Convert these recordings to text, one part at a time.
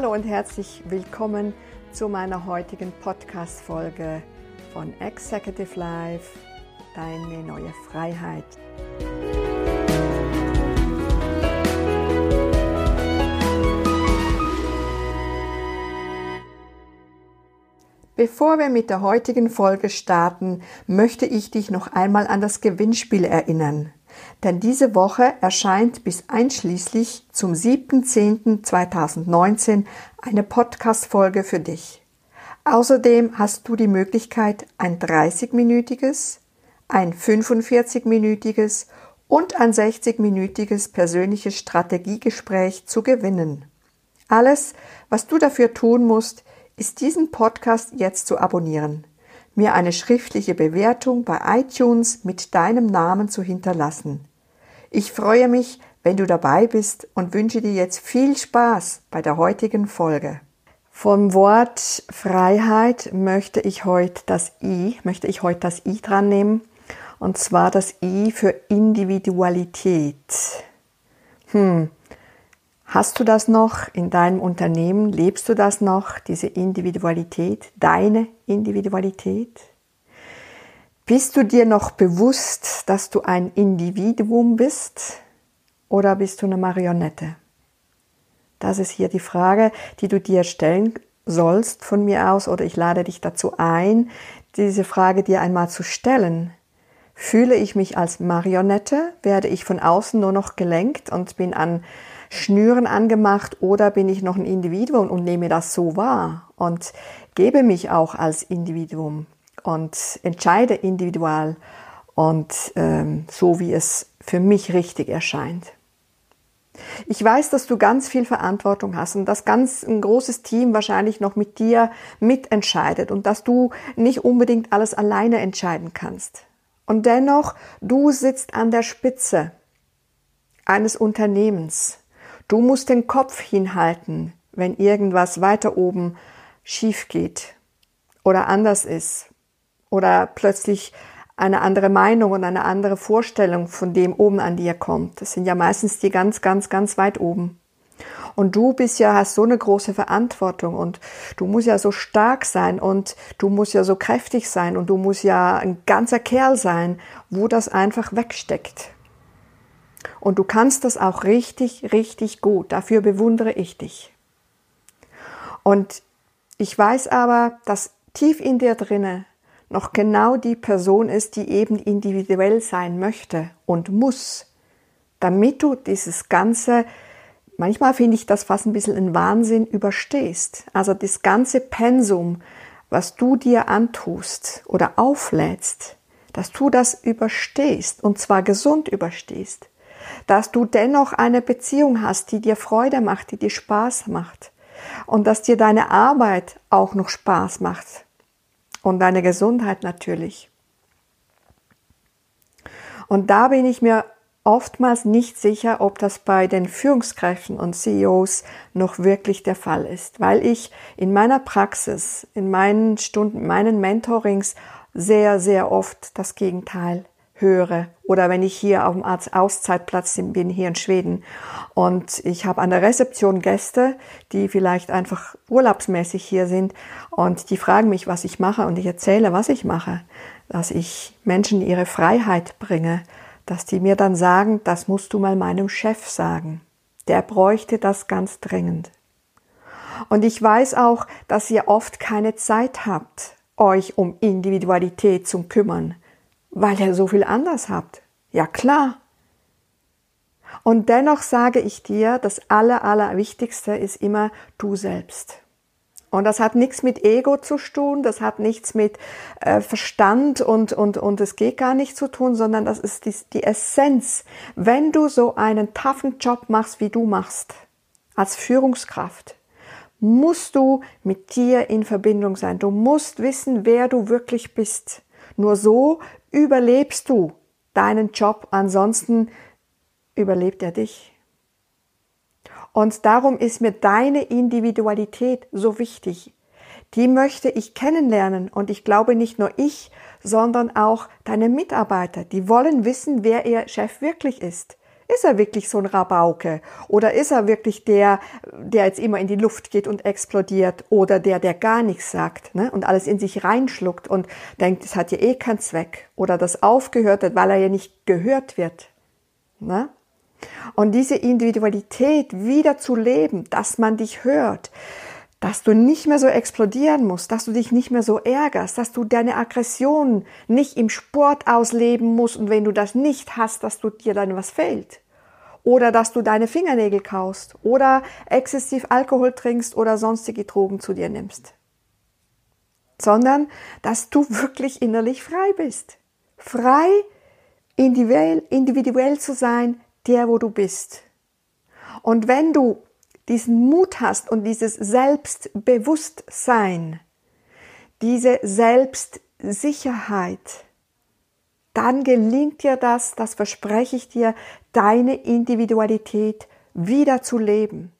Hallo und herzlich willkommen zu meiner heutigen Podcast-Folge von Executive Life, deine neue Freiheit. Bevor wir mit der heutigen Folge starten, möchte ich dich noch einmal an das Gewinnspiel erinnern. Denn diese Woche erscheint bis einschließlich zum 7.10.2019 eine Podcast-Folge für dich. Außerdem hast du die Möglichkeit, ein 30-minütiges, ein 45-minütiges und ein 60-minütiges persönliches Strategiegespräch zu gewinnen. Alles, was du dafür tun musst, ist diesen Podcast jetzt zu abonnieren mir eine schriftliche Bewertung bei iTunes mit deinem Namen zu hinterlassen. Ich freue mich, wenn du dabei bist und wünsche dir jetzt viel Spaß bei der heutigen Folge. Vom Wort Freiheit möchte ich heute das I, möchte ich heute das I dran nehmen, und zwar das I für Individualität. Hm, Hast du das noch in deinem Unternehmen? Lebst du das noch, diese Individualität, deine Individualität? Bist du dir noch bewusst, dass du ein Individuum bist oder bist du eine Marionette? Das ist hier die Frage, die du dir stellen sollst von mir aus oder ich lade dich dazu ein, diese Frage dir einmal zu stellen. Fühle ich mich als Marionette? Werde ich von außen nur noch gelenkt und bin an Schnüren angemacht oder bin ich noch ein Individuum und nehme das so wahr und gebe mich auch als Individuum und entscheide individual und ähm, so, wie es für mich richtig erscheint. Ich weiß, dass du ganz viel Verantwortung hast und dass ganz ein großes Team wahrscheinlich noch mit dir mitentscheidet und dass du nicht unbedingt alles alleine entscheiden kannst. Und dennoch, du sitzt an der Spitze eines Unternehmens Du musst den Kopf hinhalten, wenn irgendwas weiter oben schief geht oder anders ist oder plötzlich eine andere Meinung und eine andere Vorstellung von dem oben an dir kommt. Das sind ja meistens die ganz, ganz, ganz weit oben. Und du bist ja, hast so eine große Verantwortung und du musst ja so stark sein und du musst ja so kräftig sein und du musst ja ein ganzer Kerl sein, wo das einfach wegsteckt. Und du kannst das auch richtig, richtig gut. Dafür bewundere ich dich. Und ich weiß aber, dass tief in dir drinne noch genau die Person ist, die eben individuell sein möchte und muss, damit du dieses ganze, manchmal finde ich das fast ein bisschen ein Wahnsinn, überstehst. Also das ganze Pensum, was du dir antust oder auflädst, dass du das überstehst und zwar gesund überstehst dass du dennoch eine Beziehung hast, die dir Freude macht, die dir Spaß macht und dass dir deine Arbeit auch noch Spaß macht und deine Gesundheit natürlich. Und da bin ich mir oftmals nicht sicher, ob das bei den Führungskräften und CEOs noch wirklich der Fall ist, weil ich in meiner Praxis, in meinen Stunden, meinen Mentorings sehr, sehr oft das Gegenteil höre. Oder wenn ich hier auf dem Auszeitplatz bin, hier in Schweden. Und ich habe an der Rezeption Gäste, die vielleicht einfach urlaubsmäßig hier sind. Und die fragen mich, was ich mache. Und ich erzähle, was ich mache, dass ich Menschen ihre Freiheit bringe, dass die mir dann sagen, das musst du mal meinem Chef sagen. Der bräuchte das ganz dringend. Und ich weiß auch, dass ihr oft keine Zeit habt, euch um Individualität zu kümmern weil ihr so viel anders habt. Ja klar. Und dennoch sage ich dir, das Aller, Allerwichtigste ist immer du selbst. Und das hat nichts mit Ego zu tun, das hat nichts mit äh, Verstand und, und, und es geht gar nicht zu tun, sondern das ist die, die Essenz. Wenn du so einen taffen Job machst, wie du machst, als Führungskraft, musst du mit dir in Verbindung sein. Du musst wissen, wer du wirklich bist. Nur so überlebst du deinen Job, ansonsten überlebt er dich. Und darum ist mir deine Individualität so wichtig. Die möchte ich kennenlernen und ich glaube nicht nur ich, sondern auch deine Mitarbeiter. Die wollen wissen, wer ihr Chef wirklich ist. Ist er wirklich so ein Rabauke? Oder ist er wirklich der, der jetzt immer in die Luft geht und explodiert? Oder der, der gar nichts sagt ne? und alles in sich reinschluckt und denkt, es hat ja eh keinen Zweck? Oder das aufgehört hat, weil er ja nicht gehört wird? Ne? Und diese Individualität wieder zu leben, dass man dich hört, dass du nicht mehr so explodieren musst, dass du dich nicht mehr so ärgerst, dass du deine Aggression nicht im Sport ausleben musst und wenn du das nicht hast, dass du dir dann was fehlt. Oder dass du deine Fingernägel kaust oder exzessiv Alkohol trinkst oder sonstige Drogen zu dir nimmst. Sondern, dass du wirklich innerlich frei bist. Frei, individuell, individuell zu sein, der wo du bist. Und wenn du diesen Mut hast und dieses Selbstbewusstsein, diese Selbstsicherheit, dann gelingt dir das, das verspreche ich dir, deine Individualität wieder zu leben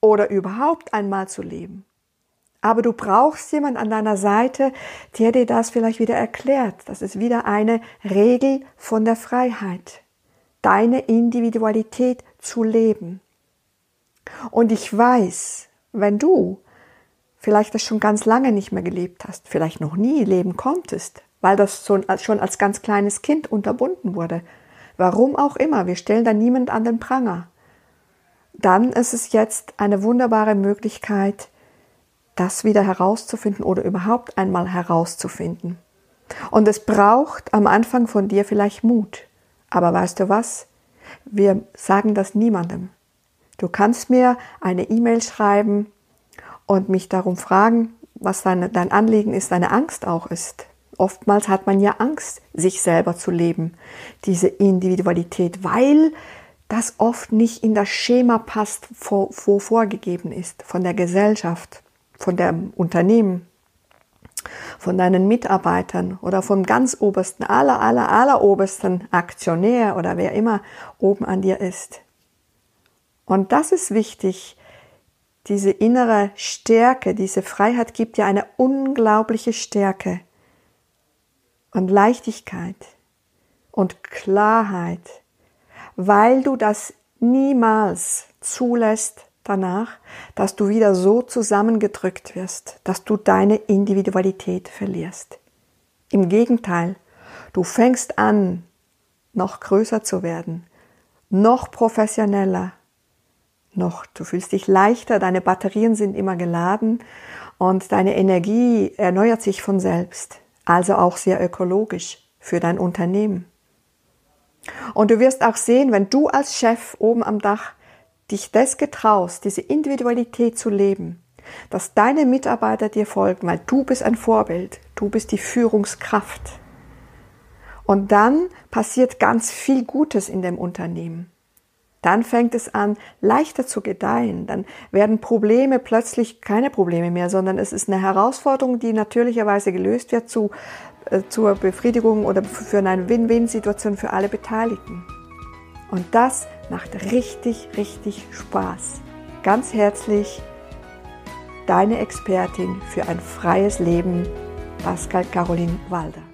oder überhaupt einmal zu leben. Aber du brauchst jemand an deiner Seite, der dir das vielleicht wieder erklärt. Das ist wieder eine Regel von der Freiheit. Deine Individualität zu leben. Und ich weiß, wenn du vielleicht das schon ganz lange nicht mehr gelebt hast, vielleicht noch nie leben konntest, weil das schon als ganz kleines Kind unterbunden wurde, warum auch immer, wir stellen da niemand an den Pranger, dann ist es jetzt eine wunderbare Möglichkeit, das wieder herauszufinden oder überhaupt einmal herauszufinden. Und es braucht am Anfang von dir vielleicht Mut. Aber weißt du was? Wir sagen das niemandem. Du kannst mir eine E-Mail schreiben und mich darum fragen, was dein, dein Anliegen ist, deine Angst auch ist. Oftmals hat man ja Angst, sich selber zu leben, diese Individualität, weil das oft nicht in das Schema passt, wo, wo vorgegeben ist, von der Gesellschaft, von dem Unternehmen, von deinen Mitarbeitern oder vom ganz obersten, aller, aller, aller obersten Aktionär oder wer immer oben an dir ist. Und das ist wichtig. Diese innere Stärke, diese Freiheit gibt dir eine unglaubliche Stärke und Leichtigkeit und Klarheit, weil du das niemals zulässt danach, dass du wieder so zusammengedrückt wirst, dass du deine Individualität verlierst. Im Gegenteil, du fängst an, noch größer zu werden, noch professioneller, noch. Du fühlst dich leichter, deine Batterien sind immer geladen und deine Energie erneuert sich von selbst, also auch sehr ökologisch für dein Unternehmen. Und du wirst auch sehen, wenn du als Chef oben am Dach dich das getraust, diese Individualität zu leben, dass deine Mitarbeiter dir folgen, weil du bist ein Vorbild, du bist die Führungskraft. Und dann passiert ganz viel Gutes in dem Unternehmen. Dann fängt es an, leichter zu gedeihen. Dann werden Probleme plötzlich keine Probleme mehr, sondern es ist eine Herausforderung, die natürlicherweise gelöst wird zu, äh, zur Befriedigung oder für eine Win-Win-Situation für alle Beteiligten. Und das macht richtig, richtig Spaß. Ganz herzlich, deine Expertin für ein freies Leben, Pascal Caroline Walder.